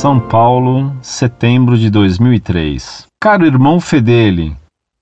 São Paulo, setembro de 2003. Caro irmão Fedele,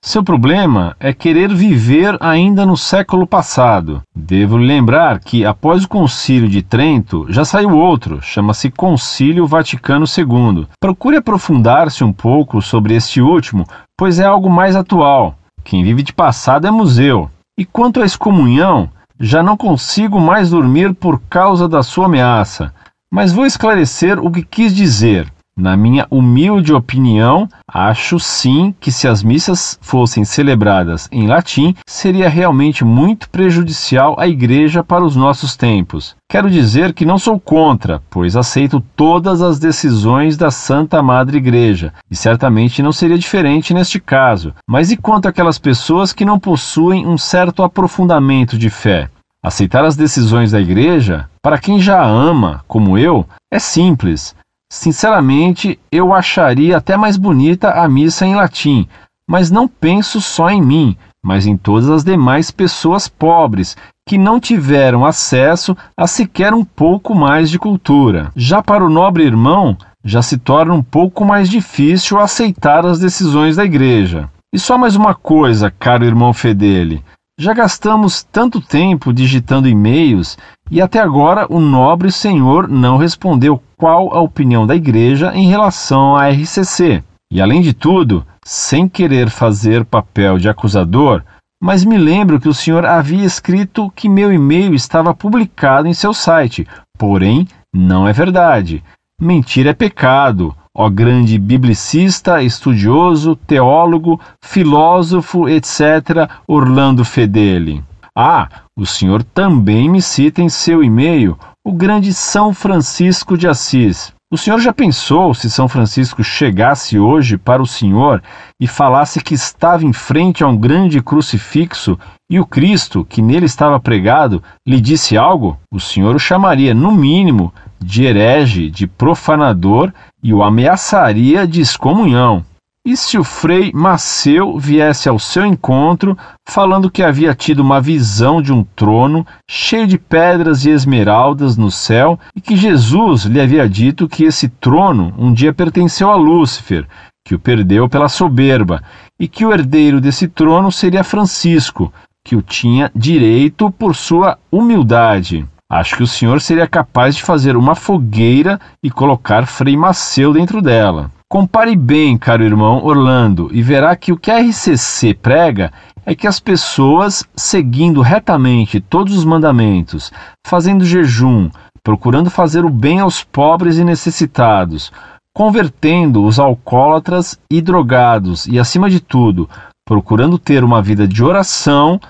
seu problema é querer viver ainda no século passado. Devo lembrar que, após o Concílio de Trento, já saiu outro, chama-se Concílio Vaticano II. Procure aprofundar-se um pouco sobre este último, pois é algo mais atual. Quem vive de passado é museu. E quanto à excomunhão, já não consigo mais dormir por causa da sua ameaça. Mas vou esclarecer o que quis dizer. Na minha humilde opinião, acho sim que se as missas fossem celebradas em latim, seria realmente muito prejudicial à Igreja para os nossos tempos. Quero dizer que não sou contra, pois aceito todas as decisões da Santa Madre Igreja, e certamente não seria diferente neste caso. Mas e quanto àquelas pessoas que não possuem um certo aprofundamento de fé? Aceitar as decisões da Igreja, para quem já ama, como eu, é simples Sinceramente, eu acharia até mais bonita a missa em latim, mas não penso só em mim, mas em todas as demais pessoas pobres que não tiveram acesso a sequer um pouco mais de cultura. Já para o nobre irmão, já se torna um pouco mais difícil aceitar as decisões da igreja. E só mais uma coisa, caro irmão Fedele. Já gastamos tanto tempo digitando e-mails e até agora o nobre senhor não respondeu qual a opinião da igreja em relação à RCC. E além de tudo, sem querer fazer papel de acusador, mas me lembro que o senhor havia escrito que meu e-mail estava publicado em seu site. Porém, não é verdade. Mentir é pecado ó grande biblicista, estudioso, teólogo, filósofo, etc., Orlando Fedeli. Ah, o senhor também me cita em seu e-mail o grande São Francisco de Assis. O senhor já pensou se São Francisco chegasse hoje para o senhor e falasse que estava em frente a um grande crucifixo e o Cristo, que nele estava pregado, lhe disse algo? O senhor o chamaria, no mínimo, de herege, de profanador e o ameaçaria de excomunhão. E se o frei Maceu viesse ao seu encontro, falando que havia tido uma visão de um trono cheio de pedras e esmeraldas no céu e que Jesus lhe havia dito que esse trono um dia pertenceu a Lúcifer, que o perdeu pela soberba, e que o herdeiro desse trono seria Francisco, que o tinha direito por sua humildade. Acho que o senhor seria capaz de fazer uma fogueira e colocar Frei Maceu dentro dela. Compare bem, caro irmão Orlando, e verá que o que a RCC prega é que as pessoas, seguindo retamente todos os mandamentos, fazendo jejum, procurando fazer o bem aos pobres e necessitados, convertendo os alcoólatras e drogados e, acima de tudo, procurando ter uma vida de oração,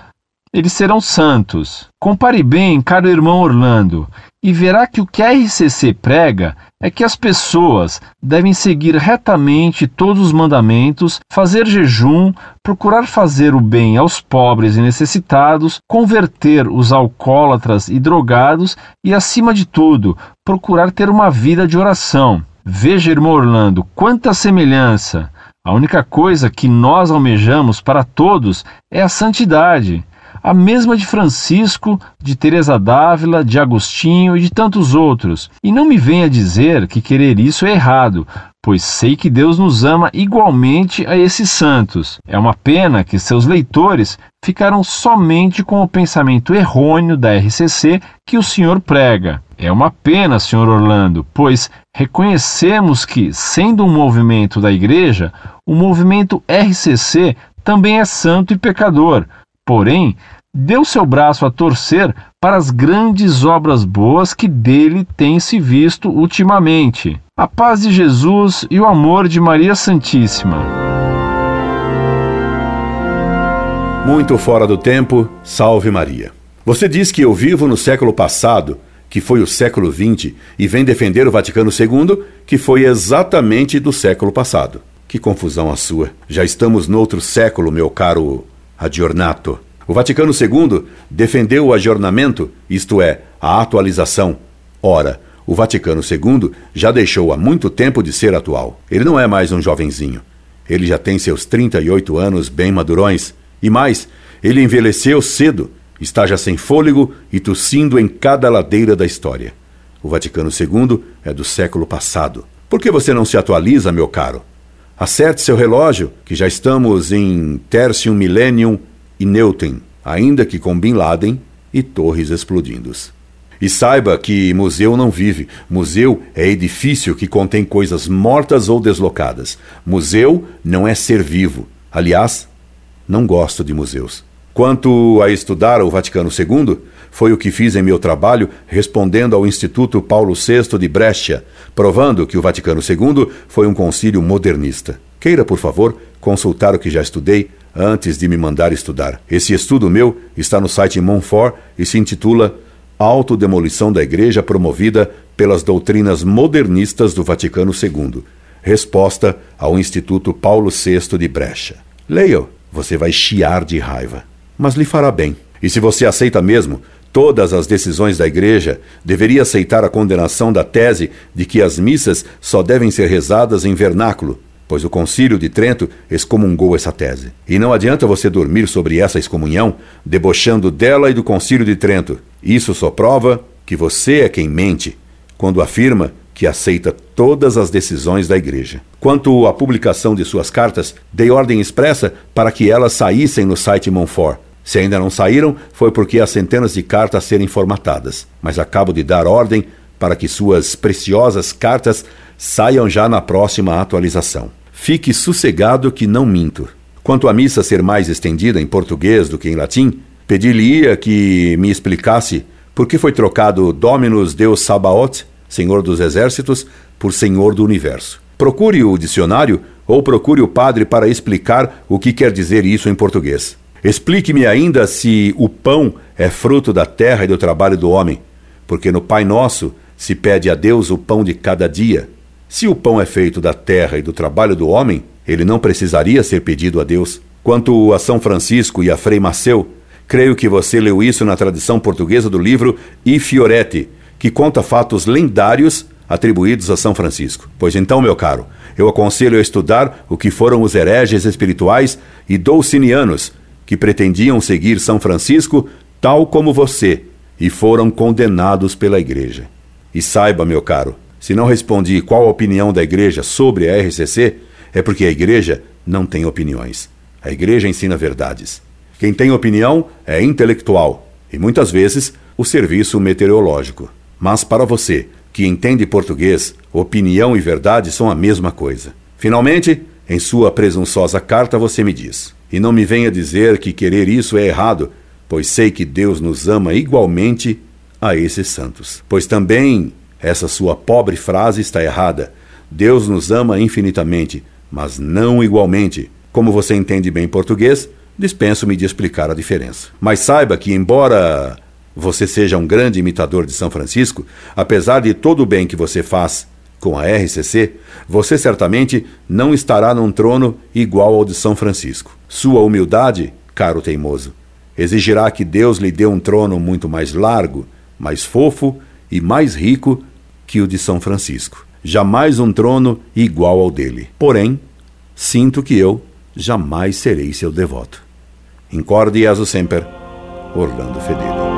eles serão santos. Compare bem, caro irmão Orlando, e verá que o que a RCC prega é que as pessoas devem seguir retamente todos os mandamentos, fazer jejum, procurar fazer o bem aos pobres e necessitados, converter os alcoólatras e drogados e, acima de tudo, procurar ter uma vida de oração. Veja, irmão Orlando, quanta semelhança! A única coisa que nós almejamos para todos é a santidade a mesma de Francisco, de Teresa d'Ávila, de Agostinho e de tantos outros. E não me venha dizer que querer isso é errado, pois sei que Deus nos ama igualmente a esses santos. É uma pena que seus leitores ficaram somente com o pensamento errôneo da RCC que o senhor prega. É uma pena, senhor Orlando, pois reconhecemos que, sendo um movimento da Igreja, o movimento RCC também é santo e pecador, porém, deu seu braço a torcer para as grandes obras boas que dele tem se visto ultimamente. A paz de Jesus e o amor de Maria Santíssima. Muito fora do tempo, salve Maria. Você diz que eu vivo no século passado, que foi o século XX, e vem defender o Vaticano II, que foi exatamente do século passado. Que confusão a sua. Já estamos noutro século, meu caro Adornato. O Vaticano II defendeu o ajornamento, isto é, a atualização. Ora, o Vaticano II já deixou há muito tempo de ser atual. Ele não é mais um jovenzinho. Ele já tem seus 38 anos bem madurões. E mais, ele envelheceu cedo, está já sem fôlego e tossindo em cada ladeira da história. O Vaticano II é do século passado. Por que você não se atualiza, meu caro? Acerte seu relógio, que já estamos em Tertium Millennium e Newton, ainda que com Bin Laden e torres explodindo. E saiba que museu não vive. Museu é edifício que contém coisas mortas ou deslocadas. Museu não é ser vivo. Aliás, não gosto de museus. Quanto a estudar o Vaticano II, foi o que fiz em meu trabalho respondendo ao Instituto Paulo VI de Brescia, provando que o Vaticano II foi um concílio modernista. Queira, por favor, consultar o que já estudei antes de me mandar estudar. Esse estudo meu está no site Monfort e se intitula Autodemolição da Igreja promovida pelas doutrinas modernistas do Vaticano II. Resposta ao Instituto Paulo VI de Brecha. Leia, você vai chiar de raiva, mas lhe fará bem. E se você aceita mesmo todas as decisões da Igreja, deveria aceitar a condenação da tese de que as missas só devem ser rezadas em vernáculo, pois o Concílio de Trento excomungou essa tese. E não adianta você dormir sobre essa excomunhão, debochando dela e do Concílio de Trento. Isso só prova que você é quem mente quando afirma que aceita todas as decisões da Igreja. Quanto à publicação de suas cartas, dei ordem expressa para que elas saíssem no site Monfort. Se ainda não saíram, foi porque há centenas de cartas a serem formatadas. Mas acabo de dar ordem para que suas preciosas cartas saiam já na próxima atualização. Fique sossegado que não minto. Quanto à missa ser mais estendida em português do que em latim, pedi-lhe que me explicasse por que foi trocado Dominus Deus Sabaoth, Senhor dos Exércitos, por Senhor do Universo. Procure o dicionário ou procure o padre para explicar o que quer dizer isso em português. Explique-me ainda se o pão é fruto da terra e do trabalho do homem, porque no Pai Nosso se pede a Deus o pão de cada dia se o pão é feito da terra e do trabalho do homem, ele não precisaria ser pedido a Deus. Quanto a São Francisco e a Frei Maceu, creio que você leu isso na tradição portuguesa do livro I Fioretti, que conta fatos lendários atribuídos a São Francisco. Pois então, meu caro, eu aconselho a estudar o que foram os hereges espirituais e doucinianos que pretendiam seguir São Francisco tal como você e foram condenados pela Igreja. E saiba, meu caro, se não respondi qual a opinião da igreja sobre a RCC, é porque a igreja não tem opiniões. A igreja ensina verdades. Quem tem opinião é intelectual e muitas vezes o serviço meteorológico. Mas para você, que entende português, opinião e verdade são a mesma coisa. Finalmente, em sua presunçosa carta você me diz: E não me venha dizer que querer isso é errado, pois sei que Deus nos ama igualmente a esses santos. Pois também essa sua pobre frase está errada. Deus nos ama infinitamente, mas não igualmente. Como você entende bem português, dispenso-me de explicar a diferença. Mas saiba que, embora você seja um grande imitador de São Francisco, apesar de todo o bem que você faz com a RCC, você certamente não estará num trono igual ao de São Francisco. Sua humildade, caro teimoso, exigirá que Deus lhe dê um trono muito mais largo, mais fofo e mais rico que o de São Francisco. Jamais um trono igual ao dele. Porém, sinto que eu jamais serei seu devoto. Incorde e sempre, Orlando Fedeli.